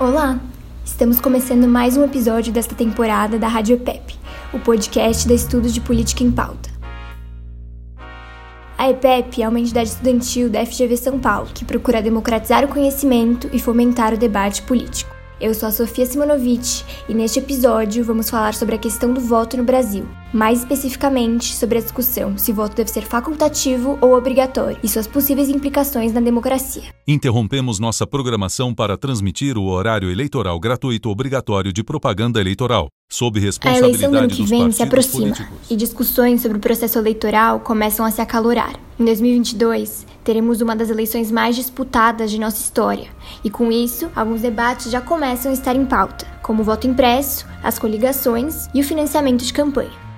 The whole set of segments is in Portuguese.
Olá! Estamos começando mais um episódio desta temporada da Rádio EPEP, o podcast da Estudos de Política em Pauta. A EPEP é uma entidade estudantil da FGV São Paulo que procura democratizar o conhecimento e fomentar o debate político. Eu sou a Sofia Simonovic e neste episódio vamos falar sobre a questão do voto no Brasil, mais especificamente sobre a discussão se o voto deve ser facultativo ou obrigatório e suas possíveis implicações na democracia. Interrompemos nossa programação para transmitir o horário eleitoral gratuito obrigatório de propaganda eleitoral, sob responsabilidade A eleição do ano que vem se aproxima políticos. e discussões sobre o processo eleitoral começam a se acalorar. Em 2022, teremos uma das eleições mais disputadas de nossa história, e com isso, alguns debates já começam a estar em pauta, como o voto impresso, as coligações e o financiamento de campanha.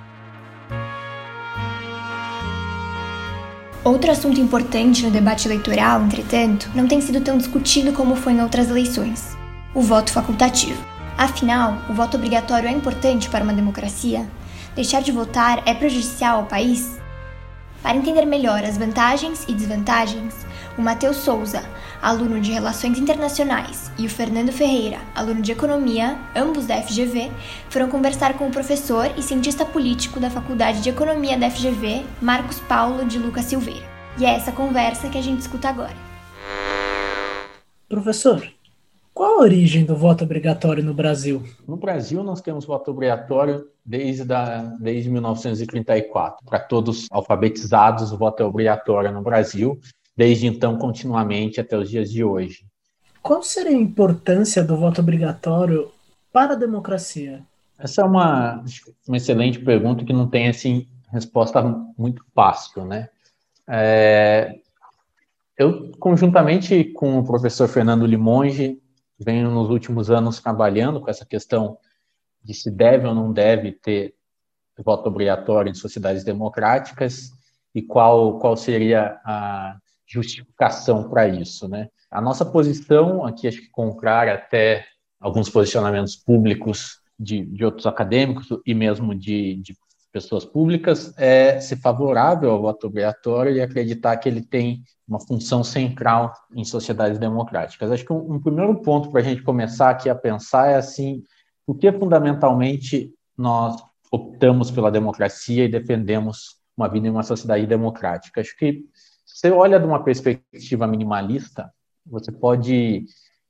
Outro assunto importante no debate eleitoral, entretanto, não tem sido tão discutido como foi em outras eleições: o voto facultativo. Afinal, o voto obrigatório é importante para uma democracia? Deixar de votar é prejudicial ao país? Para entender melhor as vantagens e desvantagens, o Matheus Souza, aluno de Relações Internacionais, e o Fernando Ferreira, aluno de Economia, ambos da FGV, foram conversar com o professor e cientista político da Faculdade de Economia da FGV, Marcos Paulo de Lucas Silveira. E é essa conversa que a gente escuta agora. Professor, qual a origem do voto obrigatório no Brasil? No Brasil, nós temos voto obrigatório desde, da, desde 1934. Para todos alfabetizados, o voto é obrigatório no Brasil, desde então, continuamente, até os dias de hoje. Qual seria a importância do voto obrigatório para a democracia? Essa é uma, uma excelente pergunta que não tem assim resposta muito fácil, né? É, eu, conjuntamente com o professor Fernando Limonge, venho nos últimos anos trabalhando com essa questão de se deve ou não deve ter voto obrigatório em sociedades democráticas e qual, qual seria a justificação para isso, né? A nossa posição aqui, acho que contrária até alguns posicionamentos públicos de, de outros acadêmicos e mesmo de, de pessoas públicas, é ser favorável ao voto obrigatório e acreditar que ele tem uma função central em sociedades democráticas. Acho que um, um primeiro ponto para a gente começar aqui a pensar é assim, por que fundamentalmente nós optamos pela democracia e defendemos uma vida em uma sociedade democrática? Acho que você olha de uma perspectiva minimalista, você pode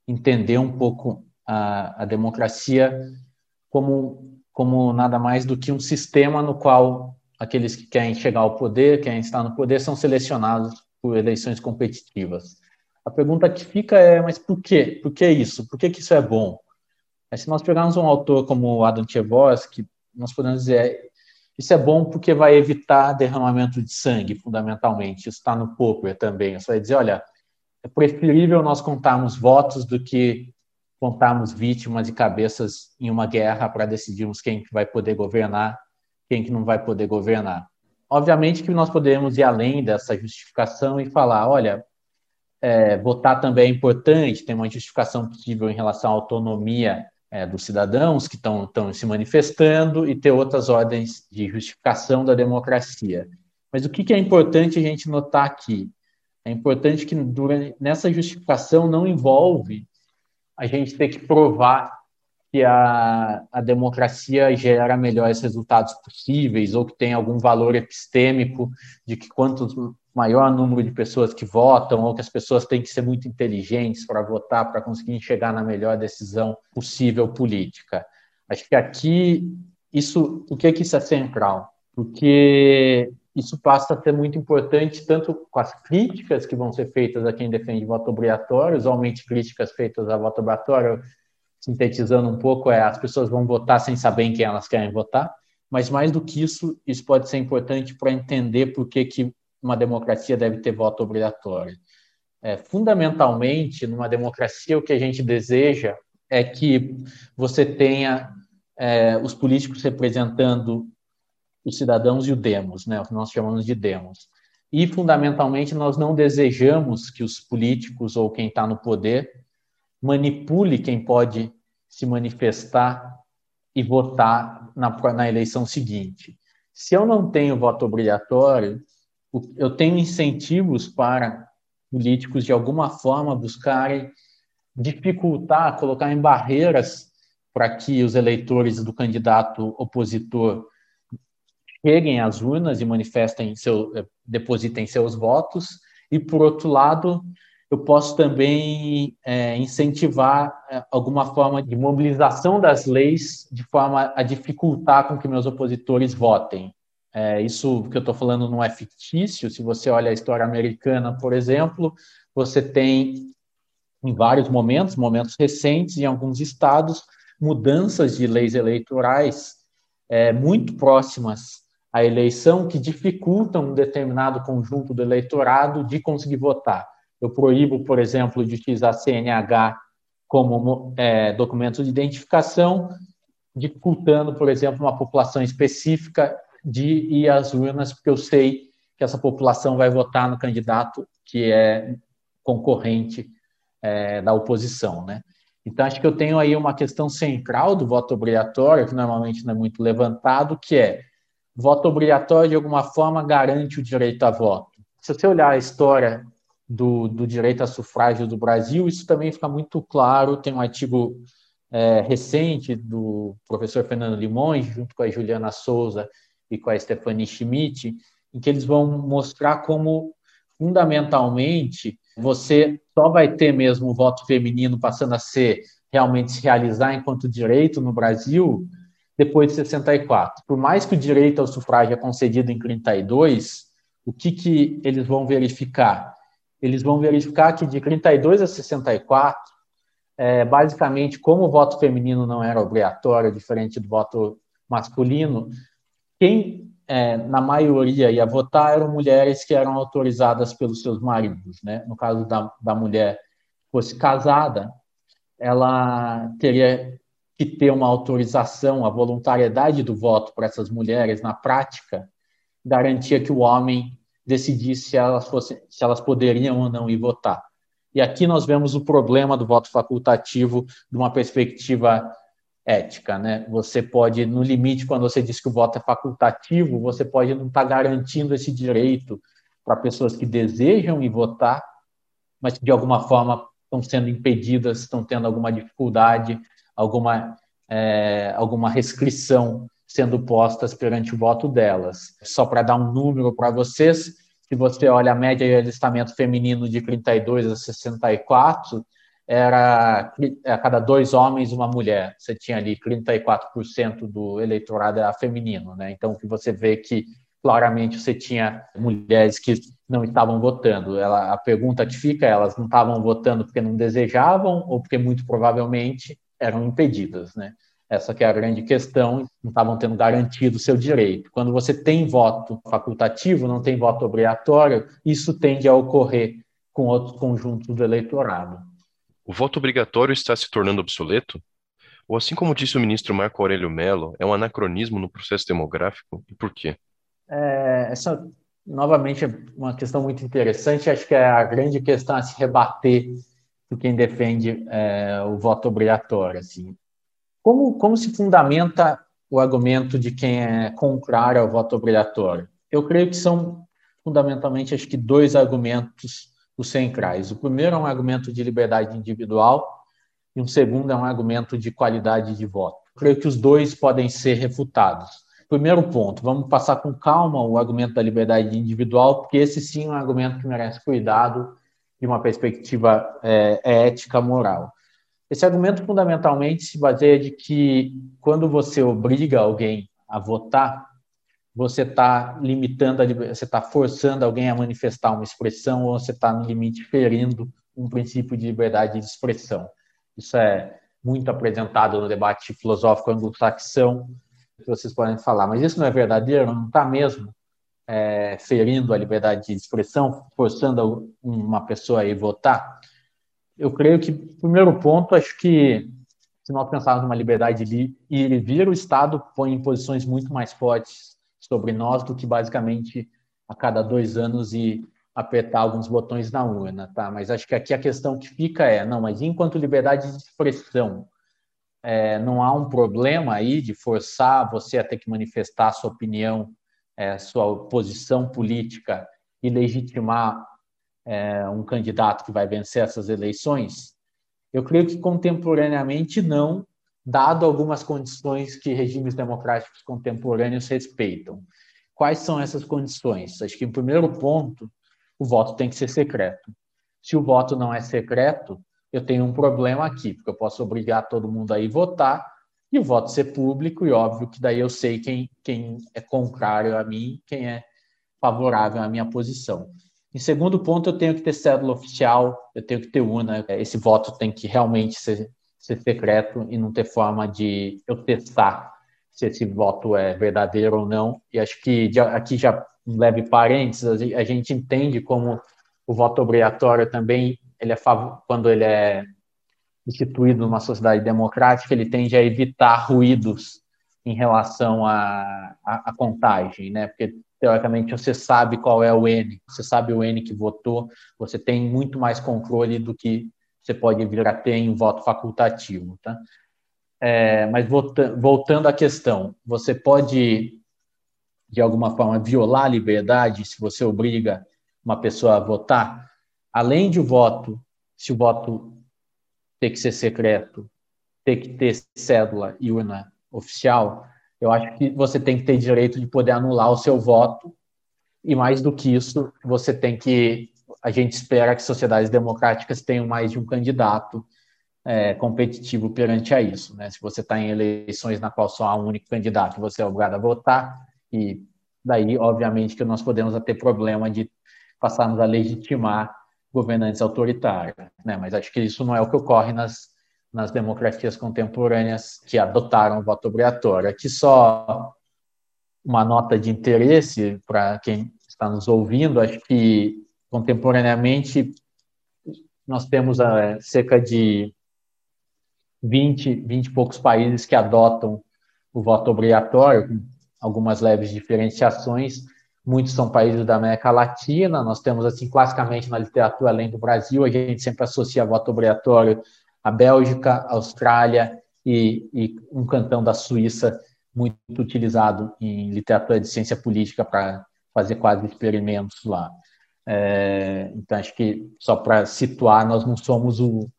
entender um pouco a, a democracia como como nada mais do que um sistema no qual aqueles que querem chegar ao poder, querem estar no poder, são selecionados por eleições competitivas. A pergunta que fica é, mas por quê? Por que isso? Por que, que isso é bom? Se nós pegarmos um autor como Adam Tversky, nós podemos dizer, isso é bom porque vai evitar derramamento de sangue, fundamentalmente. Isso está no Popper também. Você vai dizer, olha, é preferível nós contarmos votos do que contarmos vítimas e cabeças em uma guerra para decidirmos quem que vai poder governar, quem que não vai poder governar. Obviamente que nós podemos ir além dessa justificação e falar, olha, é, votar também é importante, tem uma justificação possível em relação à autonomia é, dos cidadãos que estão se manifestando e ter outras ordens de justificação da democracia. Mas o que, que é importante a gente notar aqui? É importante que durante, nessa justificação não envolve a gente ter que provar que a, a democracia gera melhores resultados possíveis ou que tem algum valor epistêmico de que quanto maior número de pessoas que votam ou que as pessoas têm que ser muito inteligentes para votar para conseguir chegar na melhor decisão possível política. Acho que aqui isso, o que é que isso é central? Porque isso passa a ser muito importante tanto com as críticas que vão ser feitas a quem defende voto obrigatório, usualmente críticas feitas a voto obrigatório, sintetizando um pouco, é as pessoas vão votar sem saber em quem elas querem votar, mas mais do que isso, isso pode ser importante para entender por que, que uma democracia deve ter voto obrigatório. É, fundamentalmente, numa democracia, o que a gente deseja é que você tenha é, os políticos representando os cidadãos e o demos, né, o que nós chamamos de demos. E, fundamentalmente, nós não desejamos que os políticos ou quem está no poder manipule quem pode se manifestar e votar na, na eleição seguinte. Se eu não tenho voto obrigatório, eu tenho incentivos para políticos, de alguma forma, buscarem dificultar, colocar em barreiras para que os eleitores do candidato opositor cheguem às urnas e manifestem seu, eh, depositem seus votos, e por outro lado, eu posso também é, incentivar é, alguma forma de mobilização das leis de forma a dificultar com que meus opositores votem. É, isso que eu estou falando não é fictício. Se você olha a história americana, por exemplo, você tem em vários momentos, momentos recentes, em alguns estados, mudanças de leis eleitorais é, muito próximas à eleição que dificultam um determinado conjunto do eleitorado de conseguir votar. Eu proíbo, por exemplo, de utilizar CNH como é, documento de identificação, dificultando, por exemplo, uma população específica de ir às urnas, porque eu sei que essa população vai votar no candidato que é concorrente é, da oposição, né? Então, acho que eu tenho aí uma questão central do voto obrigatório, que normalmente não é muito levantado, que é voto obrigatório, de alguma forma, garante o direito a voto. Se você olhar a história do, do direito a sufrágio do Brasil, isso também fica muito claro. Tem um artigo é, recente do professor Fernando Limões, junto com a Juliana Souza e com a Stephanie Schmidt, em que eles vão mostrar como, fundamentalmente, você só vai ter mesmo o voto feminino passando a ser realmente se realizar enquanto direito no Brasil depois de 64. Por mais que o direito ao sufrágio é concedido em 32, o que, que eles vão verificar? eles vão verificar que de 32 a 64, é, basicamente, como o voto feminino não era obrigatório, diferente do voto masculino, quem, é, na maioria, ia votar eram mulheres que eram autorizadas pelos seus maridos. Né? No caso da, da mulher fosse casada, ela teria que ter uma autorização, a voluntariedade do voto para essas mulheres, na prática, garantia que o homem decidir se elas, fossem, se elas poderiam ou não ir votar. E aqui nós vemos o problema do voto facultativo de uma perspectiva ética, né? Você pode, no limite, quando você diz que o voto é facultativo, você pode não estar garantindo esse direito para pessoas que desejam ir votar, mas que de alguma forma estão sendo impedidas, estão tendo alguma dificuldade, alguma, é, alguma restrição sendo postas perante o voto delas. Só para dar um número para vocês, se você olha a média de alistamento feminino de 32 a 64, era a cada dois homens uma mulher. Você tinha ali 34% do eleitorado era feminino, né? Então que você vê que claramente você tinha mulheres que não estavam votando. Ela, a pergunta que fica, é, elas não estavam votando porque não desejavam ou porque muito provavelmente eram impedidas, né? Essa que é a grande questão, não estavam tendo garantido o seu direito. Quando você tem voto facultativo, não tem voto obrigatório, isso tende a ocorrer com outros conjuntos do eleitorado. O voto obrigatório está se tornando obsoleto? Ou, assim como disse o ministro Marco Aurélio Mello, é um anacronismo no processo demográfico? E por quê? É, essa, novamente, é uma questão muito interessante. Acho que é a grande questão a se rebater por quem defende é, o voto obrigatório. Assim. Como, como se fundamenta o argumento de quem é contrário ao voto obrigatório? Eu creio que são fundamentalmente, acho que dois argumentos os centrais. O primeiro é um argumento de liberdade individual e um segundo é um argumento de qualidade de voto. Creio que os dois podem ser refutados. Primeiro ponto, vamos passar com calma o argumento da liberdade individual, porque esse sim é um argumento que merece cuidado de uma perspectiva é, ética, moral. Esse argumento fundamentalmente se baseia de que quando você obriga alguém a votar, você está limitando, você está forçando alguém a manifestar uma expressão ou você está no limite ferindo um princípio de liberdade de expressão. Isso é muito apresentado no debate filosófico anglo-saxão, que vocês podem falar, mas isso não é verdadeiro, não está mesmo é, ferindo a liberdade de expressão, forçando uma pessoa a ir votar eu creio que, primeiro ponto, acho que se nós pensarmos numa liberdade de ir e vir, o Estado põe em posições muito mais fortes sobre nós do que basicamente a cada dois anos e apertar alguns botões na urna, tá? Mas acho que aqui a questão que fica é, não, mas enquanto liberdade de expressão, é, não há um problema aí de forçar você a ter que manifestar sua opinião, é, sua posição política e legitimar é, um candidato que vai vencer essas eleições, Eu creio que contemporaneamente não, dado algumas condições que regimes democráticos contemporâneos respeitam. Quais são essas condições? Acho que, em primeiro ponto, o voto tem que ser secreto. Se o voto não é secreto, eu tenho um problema aqui, porque eu posso obrigar todo mundo a ir votar e o voto ser público, e óbvio que daí eu sei quem, quem é contrário a mim, quem é favorável à minha posição. Em segundo ponto, eu tenho que ter cédula oficial, eu tenho que ter UNA, esse voto tem que realmente ser, ser secreto e não ter forma de eu testar se esse voto é verdadeiro ou não. E acho que aqui já leve parênteses, a gente entende como o voto obrigatório também, ele é quando ele é instituído numa sociedade democrática, ele tende a evitar ruídos em relação à, à contagem, né? Porque teoricamente você sabe qual é o N, você sabe o N que votou, você tem muito mais controle do que você pode vir a ter em voto facultativo, tá? É, mas voltando, à questão, você pode de alguma forma violar a liberdade se você obriga uma pessoa a votar, além de voto, se o voto ter que ser secreto, ter que ter cédula e urna oficial, eu acho que você tem que ter direito de poder anular o seu voto e mais do que isso, você tem que a gente espera que sociedades democráticas tenham mais de um candidato é, competitivo perante a isso. Né? Se você está em eleições na qual só há um único candidato, você é obrigado a votar, e daí, obviamente, que nós podemos ter problema de passarmos a legitimar governantes autoritários. Né? Mas acho que isso não é o que ocorre nas, nas democracias contemporâneas que adotaram o voto obrigatório. Aqui só uma nota de interesse para quem está nos ouvindo, acho que contemporaneamente nós temos uh, cerca de 20, 20 e poucos países que adotam o voto obrigatório, com algumas leves diferenciações. Muitos são países da América Latina. Nós temos, assim, classicamente na literatura, além do Brasil, a gente sempre associa voto obrigatório à Bélgica, à Austrália e, e um cantão da Suíça, muito utilizado em literatura de ciência política para fazer quase experimentos lá. É, então, acho que só para situar, nós não somos o,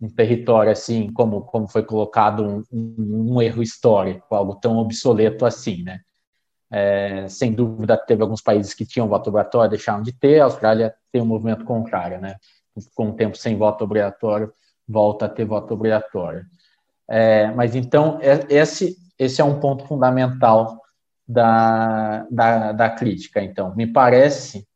um território assim, como, como foi colocado um, um, um erro histórico, algo tão obsoleto assim, né? É, sem dúvida, teve alguns países que tinham voto obrigatório, deixaram de ter, a Austrália tem um movimento contrário, né? Com o tempo sem voto obrigatório, volta a ter voto obrigatório. É, mas então, é, esse, esse é um ponto fundamental da, da, da crítica. Então, me parece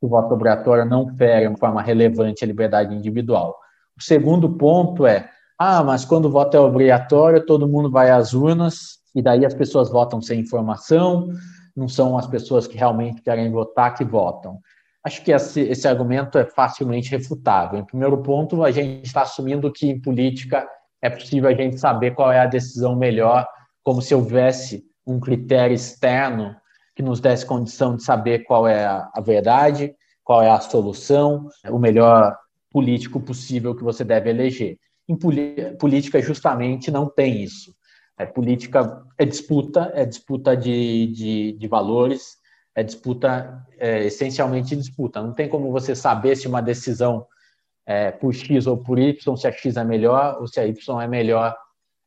que o voto obrigatório não fere de forma relevante a liberdade individual. O segundo ponto é: ah, mas quando o voto é obrigatório, todo mundo vai às urnas e daí as pessoas votam sem informação, não são as pessoas que realmente querem votar que votam. Acho que esse, esse argumento é facilmente refutável. Em primeiro ponto, a gente está assumindo que em política é possível a gente saber qual é a decisão melhor, como se houvesse um critério externo que nos desse condição de saber qual é a verdade, qual é a solução, o melhor político possível que você deve eleger. Em política, justamente, não tem isso. É, política é disputa, é disputa de, de, de valores, é disputa, é, essencialmente disputa. Não tem como você saber se uma decisão é, por X ou por Y, se a X é melhor ou se a Y é melhor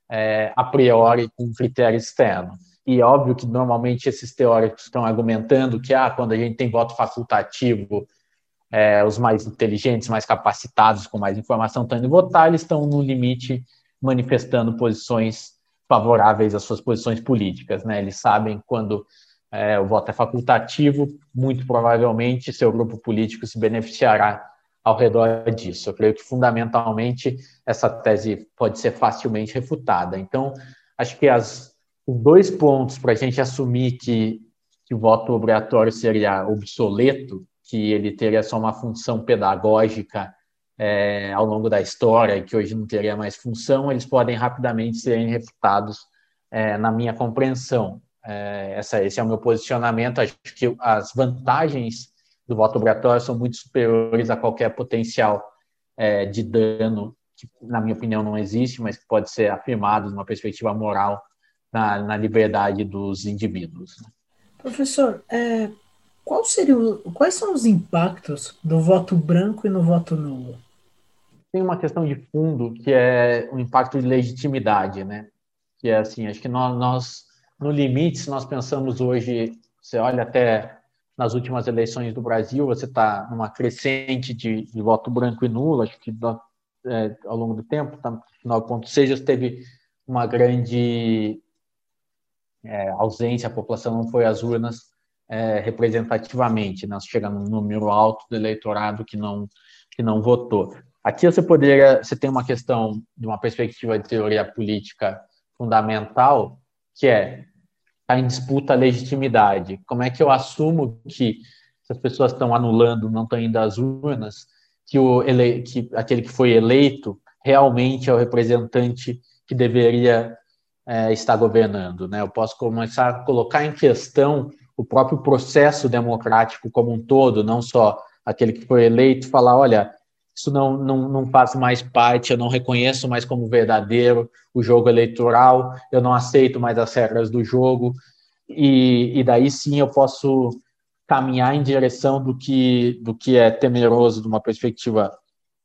é, a priori com critério externo. E óbvio que normalmente esses teóricos estão argumentando que ah, quando a gente tem voto facultativo, é, os mais inteligentes, mais capacitados, com mais informação estão indo votar, eles estão no limite manifestando posições favoráveis às suas posições políticas. Né? Eles sabem quando é, o voto é facultativo, muito provavelmente seu grupo político se beneficiará ao redor disso. Eu creio que, fundamentalmente, essa tese pode ser facilmente refutada. Então, acho que as, os dois pontos para a gente assumir que, que o voto obrigatório seria obsoleto que ele teria só uma função pedagógica é, ao longo da história e que hoje não teria mais função, eles podem rapidamente serem refutados é, na minha compreensão. É, essa, esse é o meu posicionamento. Acho que as vantagens do voto obrigatório são muito superiores a qualquer potencial é, de dano que, na minha opinião, não existe, mas que pode ser afirmado numa perspectiva moral na, na liberdade dos indivíduos. Professor, é, qual seria o, quais são os impactos do voto branco e no voto nulo? tem uma questão de fundo que é o impacto de legitimidade, né? Que é assim, acho que nós, nós no limite, se nós pensamos hoje, você olha até nas últimas eleições do Brasil, você está numa crescente de, de, voto branco e nulo, acho que é, ao longo do tempo, tá, 9,6 teve uma grande é, ausência, a população não foi às urnas é, representativamente, né? chegamos num número alto do eleitorado que não, que não votou. Aqui você poderia, você tem uma questão de uma perspectiva de teoria política fundamental, que é está em disputa a legitimidade. Como é que eu assumo que as pessoas estão anulando, não estão indo às urnas, que, o ele, que aquele que foi eleito realmente é o representante que deveria é, estar governando? Né? Eu posso começar a colocar em questão o próprio processo democrático como um todo, não só aquele que foi eleito, falar, olha, isso não, não, não faz mais parte, eu não reconheço mais como verdadeiro o jogo eleitoral, eu não aceito mais as regras do jogo, e, e daí sim eu posso caminhar em direção do que, do que é temeroso de uma perspectiva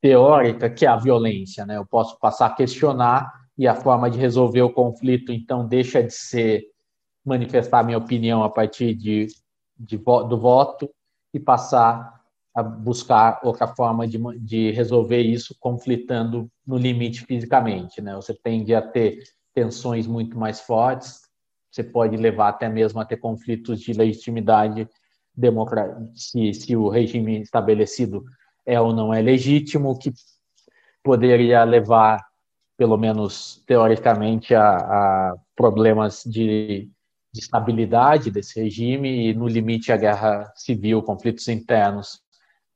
teórica, que é a violência. Né? Eu posso passar a questionar e a forma de resolver o conflito, então, deixa de ser manifestar minha opinião a partir de, de do voto e passar a buscar outra forma de, de resolver isso conflitando no limite fisicamente. Né? Você tende a ter tensões muito mais fortes, você pode levar até mesmo a ter conflitos de legitimidade se, se o regime estabelecido é ou não é legítimo, que poderia levar, pelo menos teoricamente, a, a problemas de, de estabilidade desse regime e, no limite, a guerra civil, conflitos internos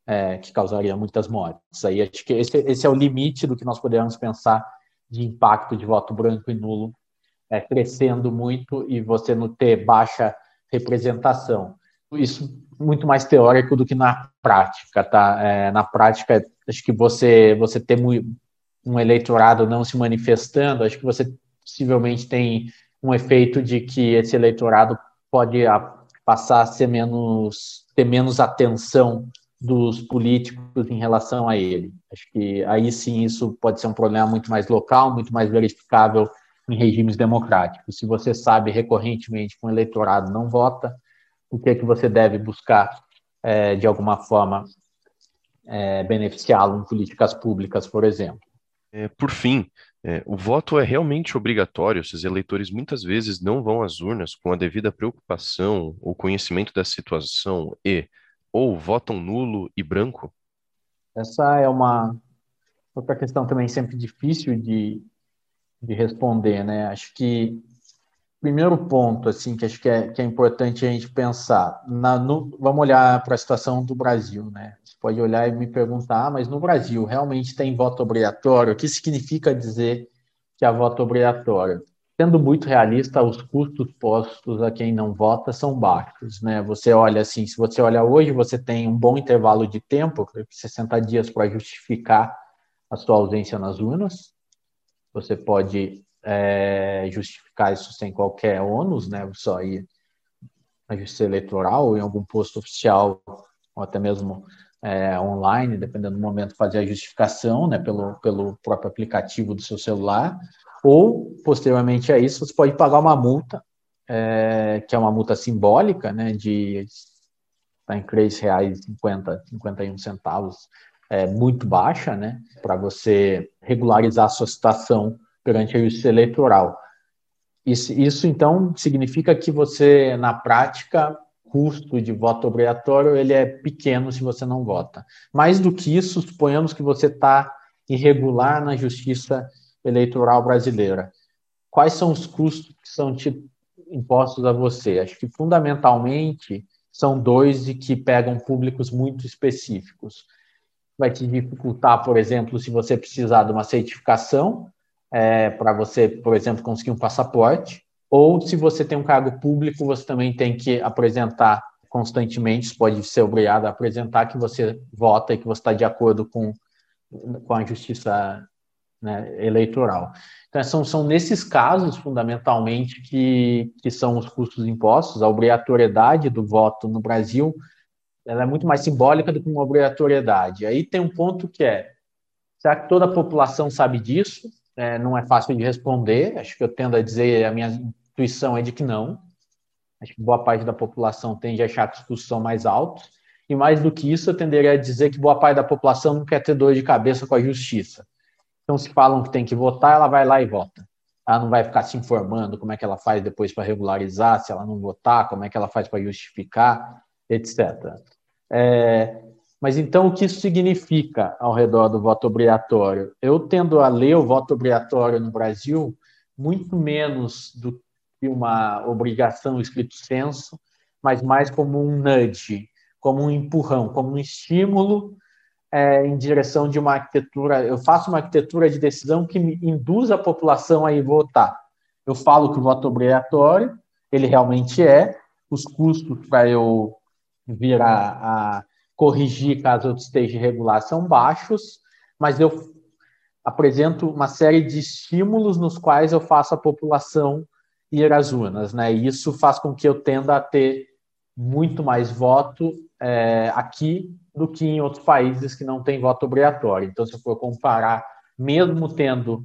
é, que causaria muitas mortes. Aí acho que esse, esse, é o limite do que nós podemos pensar de impacto de voto branco e nulo é, crescendo muito e você não ter baixa representação. Isso muito mais teórico do que na prática, tá? É, na prática, acho que você você ter um eleitorado não se manifestando, acho que você possivelmente tem um efeito de que esse eleitorado pode passar a ser menos ter menos atenção dos políticos em relação a ele. Acho que aí sim isso pode ser um problema muito mais local, muito mais verificável em regimes democráticos. Se você sabe recorrentemente que um eleitorado não vota, o que é que você deve buscar é, de alguma forma é, beneficiá-lo em políticas públicas, por exemplo. É, por fim, é, o voto é realmente obrigatório se os eleitores muitas vezes não vão às urnas com a devida preocupação ou conhecimento da situação e ou votam nulo e branco? Essa é uma outra questão também sempre difícil de, de responder, né? Acho que primeiro ponto, assim, que acho que é, que é importante a gente pensar, na, no, vamos olhar para a situação do Brasil, né? Você pode olhar e me perguntar, ah, mas no Brasil realmente tem voto obrigatório? O que significa dizer que há voto obrigatório? sendo muito realista, os custos postos a quem não vota são baixos, né? Você olha assim, se você olha hoje, você tem um bom intervalo de tempo, 60 dias para justificar a sua ausência nas urnas. Você pode é, justificar isso sem qualquer ônus, né? Só ir na justiça eleitoral ou em algum posto oficial ou até mesmo é, online, dependendo do momento, fazer a justificação, né? Pelo, pelo próprio aplicativo do seu celular ou, posteriormente a isso, você pode pagar uma multa, é, que é uma multa simbólica, né, de tá em R$ 3,50, 51 centavos, é, muito baixa, né, para você regularizar a sua situação perante a justiça eleitoral. Isso, isso, então, significa que você, na prática, custo de voto obrigatório ele é pequeno se você não vota. Mais do que isso, suponhamos que você está irregular na justiça eleitoral brasileira. Quais são os custos que são impostos a você? Acho que fundamentalmente são dois e que pegam públicos muito específicos. Vai te dificultar, por exemplo, se você precisar de uma certificação é, para você, por exemplo, conseguir um passaporte, ou se você tem um cargo público, você também tem que apresentar constantemente, pode ser obrigado a apresentar que você vota e que você está de acordo com, com a justiça né, eleitoral. Então, são, são nesses casos, fundamentalmente, que, que são os custos impostos. A obrigatoriedade do voto no Brasil ela é muito mais simbólica do que uma obrigatoriedade. Aí tem um ponto que é, Será que toda a população sabe disso? É, não é fácil de responder. Acho que eu tendo a dizer, a minha intuição é de que não. Acho que boa parte da população tende a achar que os custos são mais altos. E mais do que isso, eu tenderia a dizer que boa parte da população não quer ter dor de cabeça com a justiça. Então, se falam que tem que votar, ela vai lá e vota. Ela não vai ficar se informando como é que ela faz depois para regularizar, se ela não votar, como é que ela faz para justificar, etc. É, mas então, o que isso significa ao redor do voto obrigatório? Eu tendo a ler o voto obrigatório no Brasil muito menos do que uma obrigação escrito senso, mas mais como um nudge, como um empurrão, como um estímulo é, em direção de uma arquitetura. Eu faço uma arquitetura de decisão que me induz a população a ir votar. Eu falo que o voto obrigatório, ele realmente é, os custos para eu vir a, a corrigir caso eu esteja irregular são baixos, mas eu apresento uma série de estímulos nos quais eu faço a população ir às urnas, né? E isso faz com que eu tenda a ter muito mais voto é, aqui do que em outros países que não têm voto obrigatório. Então, se eu for comparar, mesmo tendo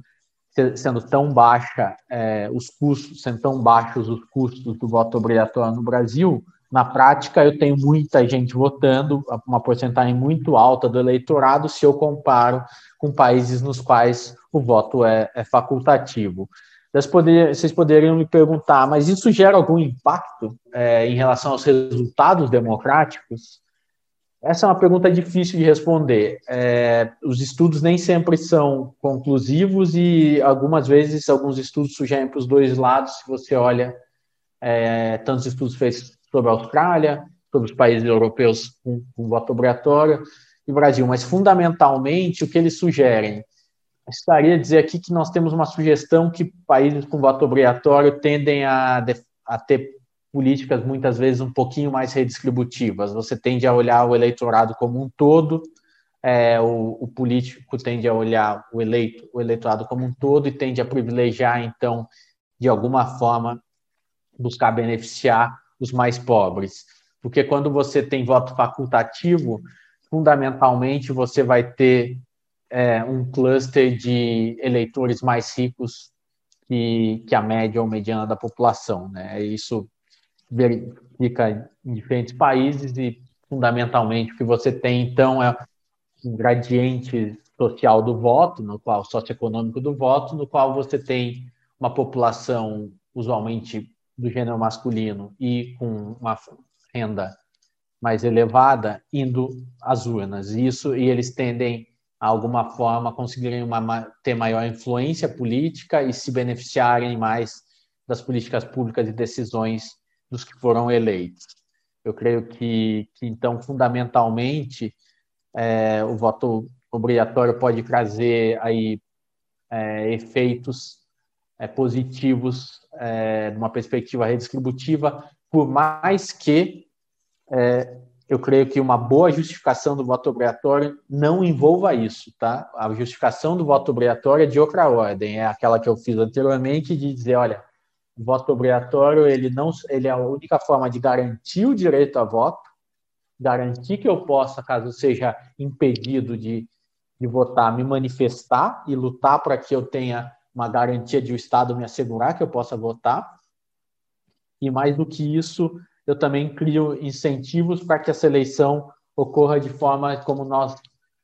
sendo tão baixa é, os custos, sendo tão baixos os custos do voto obrigatório no Brasil, na prática eu tenho muita gente votando, uma porcentagem muito alta do eleitorado, se eu comparo com países nos quais o voto é, é facultativo. Vocês poderiam me perguntar, mas isso gera algum impacto é, em relação aos resultados democráticos? Essa é uma pergunta difícil de responder. É, os estudos nem sempre são conclusivos e algumas vezes alguns estudos sugerem para os dois lados. Se você olha é, tantos estudos feitos sobre a Austrália, sobre os países europeus com, com voto obrigatório e Brasil, mas fundamentalmente o que eles sugerem. Estaria a dizer aqui que nós temos uma sugestão que países com voto obrigatório tendem a, a ter políticas muitas vezes um pouquinho mais redistributivas. Você tende a olhar o eleitorado como um todo, é, o, o, político tende a olhar o eleito, o eleitorado como um todo e tende a privilegiar, então, de alguma forma, buscar beneficiar os mais pobres. Porque quando você tem voto facultativo, fundamentalmente você vai ter é, um cluster de eleitores mais ricos que, que a média ou mediana da população. Né? Isso verifica em diferentes países e, fundamentalmente, o que você tem, então, é um gradiente social do voto, no qual socioeconômico do voto, no qual você tem uma população usualmente do gênero masculino e com uma renda mais elevada indo às urnas. Isso e eles tendem a alguma forma conseguirem uma, ter maior influência política e se beneficiarem mais das políticas públicas e decisões dos que foram eleitos. Eu creio que, que então, fundamentalmente, é, o voto obrigatório pode trazer aí é, efeitos é, positivos é, numa perspectiva redistributiva, por mais que é, eu creio que uma boa justificação do voto obrigatório não envolva isso, tá? A justificação do voto obrigatório é de outra ordem, é aquela que eu fiz anteriormente de dizer, olha, o voto obrigatório ele não ele é a única forma de garantir o direito a voto, garantir que eu possa, caso seja impedido de, de votar, me manifestar e lutar para que eu tenha uma garantia de o Estado me assegurar que eu possa votar. E mais do que isso, eu também crio incentivos para que essa eleição ocorra de forma como nós, de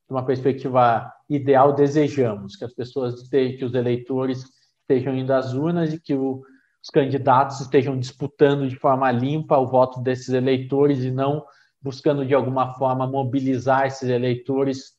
uma perspectiva ideal, desejamos, que as pessoas, que os eleitores estejam indo às urnas e que o, os candidatos estejam disputando de forma limpa o voto desses eleitores e não buscando de alguma forma mobilizar esses eleitores,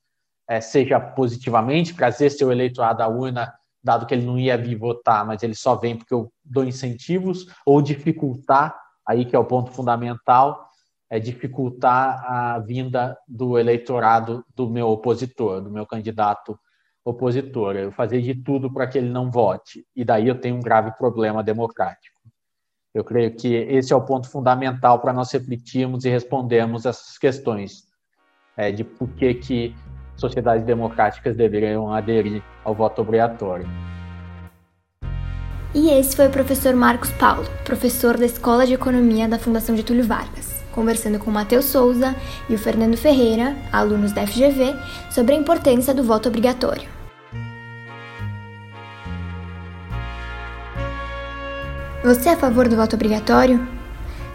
é, seja positivamente, trazer seu eleitorado à urna, dado que ele não ia vir votar, mas ele só vem porque eu dou incentivos, ou dificultar, aí que é o ponto fundamental, é dificultar a vinda do eleitorado do meu opositor, do meu candidato opositora, eu fazer de tudo para que ele não vote, e daí eu tenho um grave problema democrático. Eu creio que esse é o ponto fundamental para nós refletirmos e respondermos essas questões é, de por que, que sociedades democráticas deveriam aderir ao voto obrigatório. E esse foi o professor Marcos Paulo, professor da Escola de Economia da Fundação Getúlio Vargas conversando com Matheus Souza e o Fernando Ferreira, alunos da FGV, sobre a importância do voto obrigatório. Você é a favor do voto obrigatório?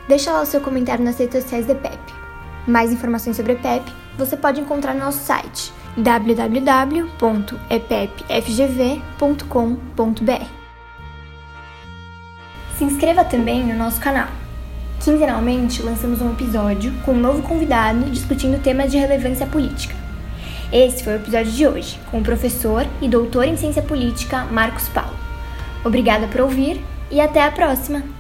Deixa lá o seu comentário nas redes sociais da EPEP. Mais informações sobre a EPEP você pode encontrar no nosso site www.epepfgv.com.br. Se inscreva também no nosso canal. Quinzenalmente lançamos um episódio com um novo convidado discutindo temas de relevância política. Esse foi o episódio de hoje, com o professor e doutor em ciência política Marcos Paulo. Obrigada por ouvir e até a próxima!